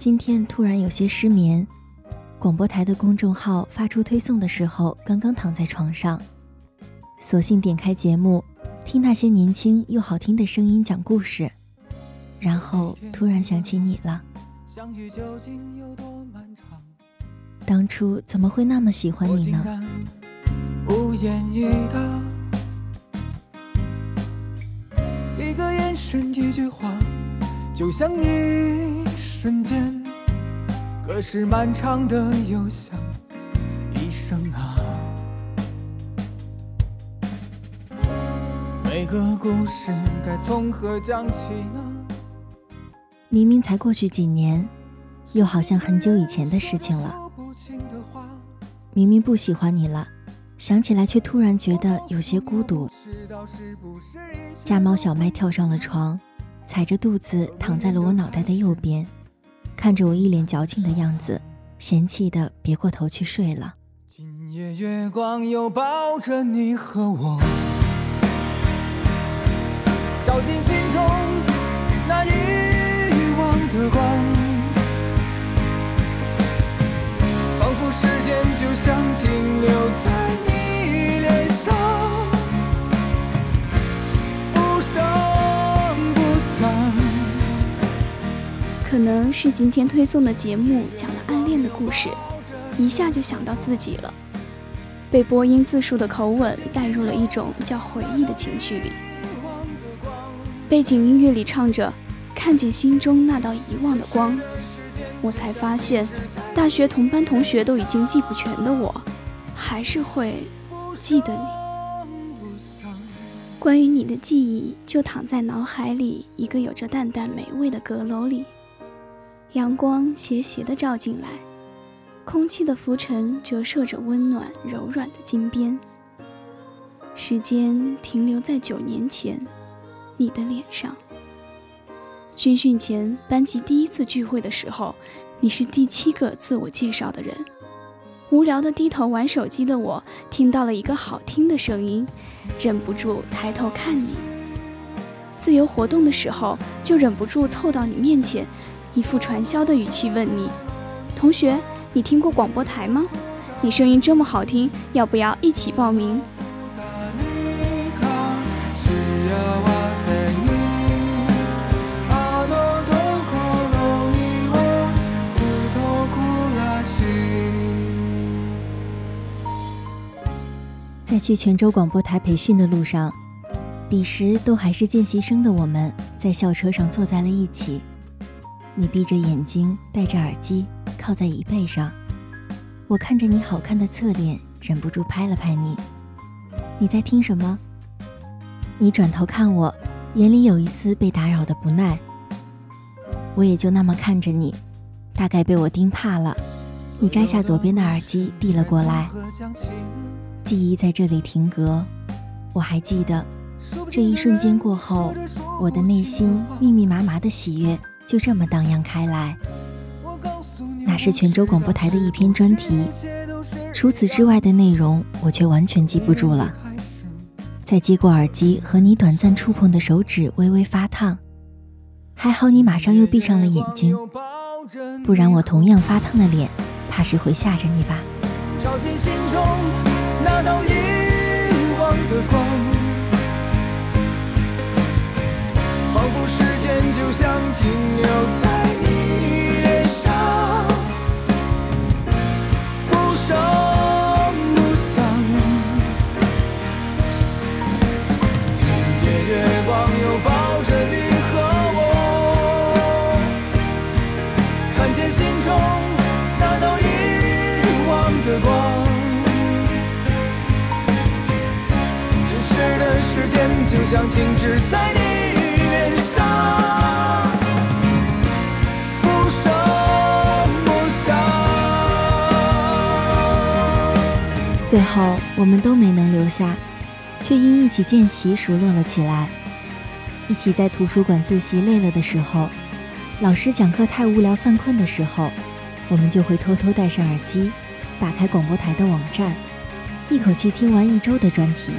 今天突然有些失眠，广播台的公众号发出推送的时候，刚刚躺在床上，索性点开节目，听那些年轻又好听的声音讲故事，然后突然想起你了。当初怎么会那么喜欢你呢？一个眼神，一句话，就像你。瞬间，可是漫长的又像一生啊。每个故事该从何讲起呢？明明才过去几年，又好像很久以前的事情了。明明不喜欢你了，想起来却突然觉得有些孤独。家猫小麦跳上了床，踩着肚子躺在了我脑袋的右边。看着我一脸矫情的样子，嫌弃的别过头去睡了。今夜月光又抱着你和我，照进心中那一可能是今天推送的节目讲了暗恋的故事，一下就想到自己了，被播音自述的口吻带入了一种叫回忆的情绪里。背景音乐里唱着“看见心中那道遗忘的光”，我才发现，大学同班同学都已经记不全的我，还是会记得你。关于你的记忆，就躺在脑海里一个有着淡淡美味的阁楼里。阳光斜斜地照进来，空气的浮尘折射着温暖柔软的金边。时间停留在九年前，你的脸上。军训前，班级第一次聚会的时候，你是第七个自我介绍的人。无聊的低头玩手机的我，听到了一个好听的声音，忍不住抬头看你。自由活动的时候，就忍不住凑到你面前。一副传销的语气问你：“同学，你听过广播台吗？你声音这么好听，要不要一起报名？”在去泉州广播台培训的路上，彼时都还是见习生的我们，在校车上坐在了一起。你闭着眼睛，戴着耳机，靠在椅背上。我看着你好看的侧脸，忍不住拍了拍你。你在听什么？你转头看我，眼里有一丝被打扰的不耐。我也就那么看着你，大概被我盯怕了。你摘下左边的耳机递了过来。记忆在这里停格。我还记得，这一瞬间过后，我的内心密密麻麻的喜悦。就这么荡漾开来，那是泉州广播台的一篇专题。除此之外的内容，我却完全记不住了。再接过耳机和你短暂触碰的手指微微发烫，还好你马上又闭上了眼睛，不然我同样发烫的脸，怕是会吓着你吧。照进心中那道遗忘的光。就像停留在你脸上，不声不响。今夜月光又抱着你和我，看见心中那道遗忘的光。真实的时间就像停止在你最后，我们都没能留下，却因一起见习熟络了起来。一起在图书馆自习累了的时候，老师讲课太无聊犯困的时候，我们就会偷偷戴上耳机，打开广播台的网站，一口气听完一周的专题。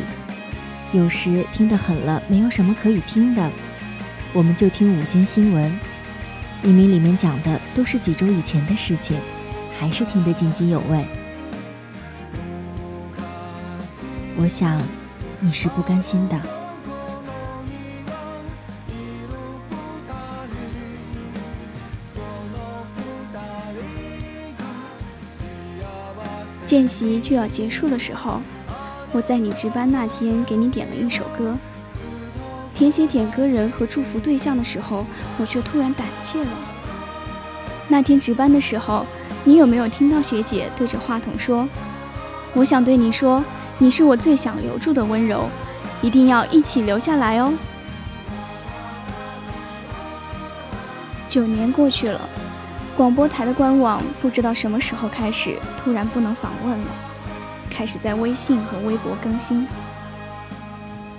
有时听得狠了，没有什么可以听的，我们就听午间新闻。明明里面讲的都是几周以前的事情，还是听得津津有味。我想，你是不甘心的。见习就要结束的时候，我在你值班那天给你点了一首歌。填写点歌人和祝福对象的时候，我却突然胆怯了。那天值班的时候，你有没有听到学姐对着话筒说：“我想对你说，你是我最想留住的温柔，一定要一起留下来哦。”九年过去了。广播台的官网不知道什么时候开始突然不能访问了，开始在微信和微博更新。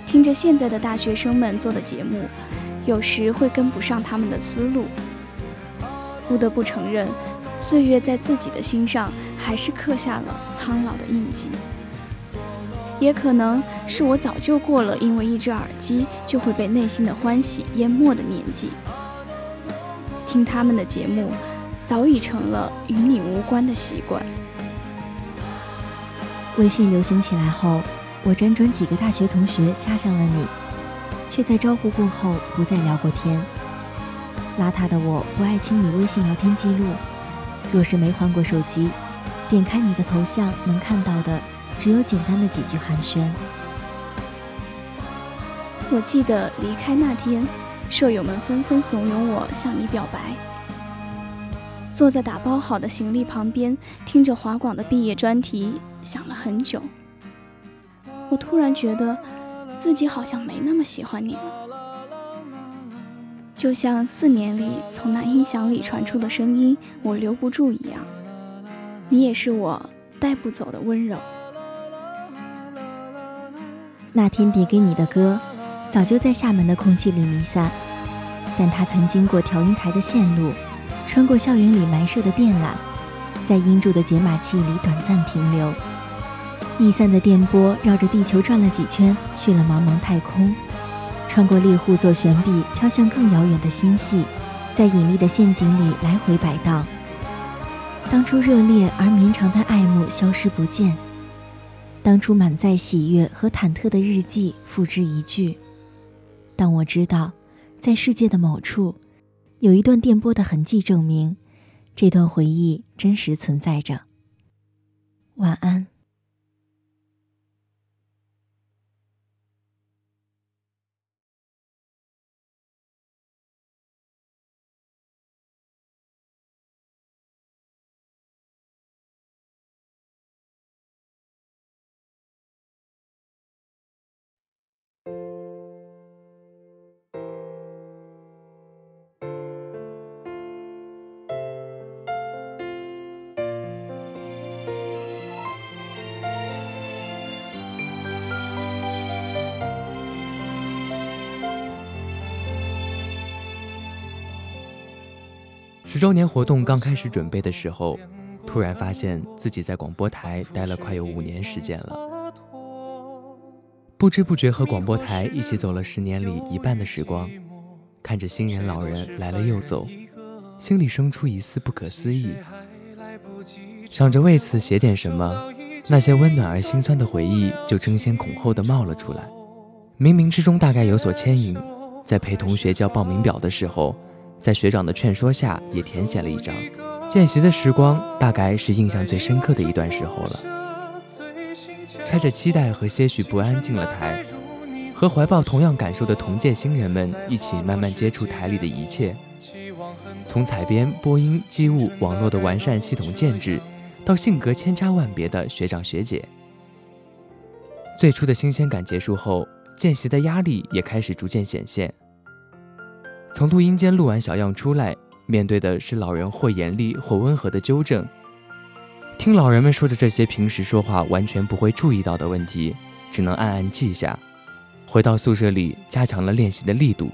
听着现在的大学生们做的节目，有时会跟不上他们的思路。不得不承认，岁月在自己的心上还是刻下了苍老的印记。也可能是我早就过了因为一只耳机就会被内心的欢喜淹没的年纪。听他们的节目。早已成了与你无关的习惯。微信流行起来后，我辗转几个大学同学加上了你，却在招呼过后不再聊过天。邋遢的我不爱清理微信聊天记录，若是没换过手机，点开你的头像能看到的只有简单的几句寒暄。我记得离开那天，舍友们纷纷怂恿我向你表白。坐在打包好的行李旁边，听着华广的毕业专题，想了很久。我突然觉得自己好像没那么喜欢你了，就像四年里从那音响里传出的声音，我留不住一样。你也是我带不走的温柔。那天递给你的歌，早就在厦门的空气里弥散，但它曾经过调音台的线路。穿过校园里埋设的电缆，在音柱的解码器里短暂停留，易散的电波绕着地球转了几圈，去了茫茫太空，穿过猎户座悬臂，飘向更遥远的星系，在引力的陷阱里来回摆荡。当初热烈而绵长的爱慕消失不见，当初满载喜悦和忐忑的日记付之一炬。但我知道，在世界的某处。有一段电波的痕迹，证明这段回忆真实存在着。晚安。十周年活动刚开始准备的时候，突然发现自己在广播台待了快有五年时间了，不知不觉和广播台一起走了十年里一半的时光，看着新人老人来了又走，心里生出一丝不可思议，想着为此写点什么，那些温暖而心酸的回忆就争先恐后的冒了出来，冥冥之中大概有所牵引，在陪同学交报名表的时候。在学长的劝说下，也填写了一张。见习的时光，大概是印象最深刻的一段时候了。揣着期待和些许不安进了台，和怀抱同样感受的同届新人们一起慢慢接触台里的一切，从采编、播音、机务、网络的完善系统建制，到性格千差万别的学长学姐。最初的新鲜感结束后，见习的压力也开始逐渐显现。从录音间录完小样出来，面对的是老人或严厉或温和的纠正。听老人们说着这些平时说话完全不会注意到的问题，只能暗暗记下。回到宿舍里，加强了练习的力度。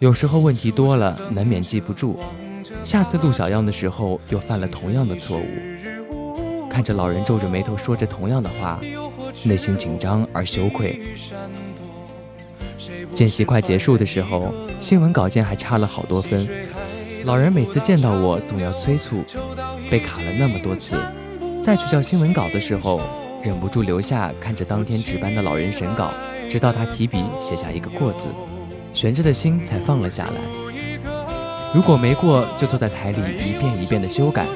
有时候问题多了，难免记不住，下次录小样的时候又犯了同样的错误。看着老人皱着眉头说着同样的话，内心紧张而羞愧。见习快结束的时候，新闻稿件还差了好多分。老人每次见到我，总要催促，被卡了那么多次，再去交新闻稿的时候，忍不住留下看着当天值班的老人审稿，直到他提笔写下一个过字，悬着的心才放了下来。如果没过，就坐在台里一遍一遍的修改，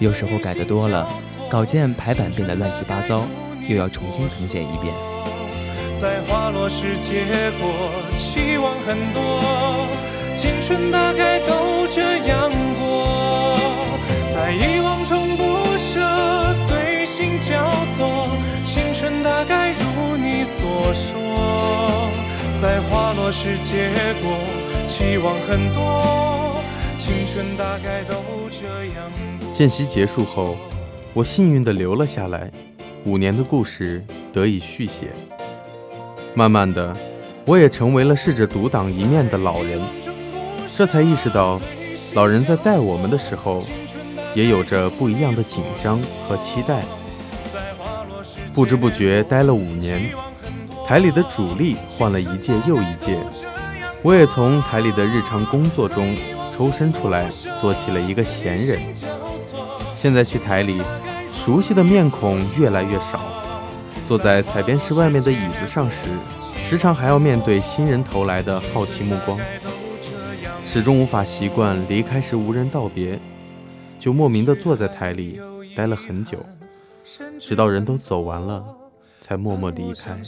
有时候改的多了，稿件排版变得乱七八糟，又要重新誊写一遍。在花落时结果，期望很多，青春大概都这样过，在遗忘中不舍，醉心交错，青春大概如你所说，在花落时结果，期望很多，青春大概都这样。见习结束后，我幸运的留了下来，五年的故事得以续写。慢慢的，我也成为了试着独当一面的老人，这才意识到，老人在带我们的时候，也有着不一样的紧张和期待。不知不觉待了五年，台里的主力换了一届又一届，我也从台里的日常工作中抽身出来，做起了一个闲人。现在去台里，熟悉的面孔越来越少。坐在采编室外面的椅子上时，时常还要面对新人投来的好奇目光，始终无法习惯离开时无人道别，就莫名的坐在台里待了很久，直到人都走完了，才默默离开。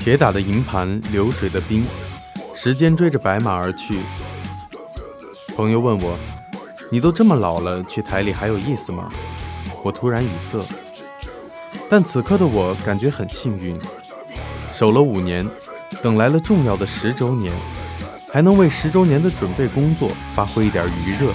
铁打的营盘，流水的兵，时间追着白马而去。朋友问我：“你都这么老了，去台里还有意思吗？”我突然语塞。但此刻的我感觉很幸运，守了五年，等来了重要的十周年，还能为十周年的准备工作发挥一点余热。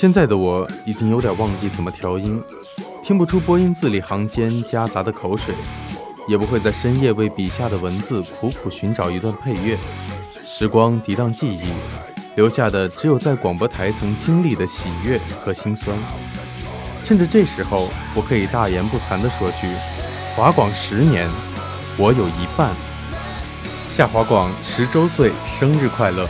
现在的我已经有点忘记怎么调音，听不出播音字里行间夹杂的口水，也不会在深夜为笔下的文字苦苦寻找一段配乐。时光涤荡记忆，留下的只有在广播台曾经历的喜悦和心酸。趁着这时候，我可以大言不惭地说句：华广十年，我有一半。夏华广十周岁生日快乐！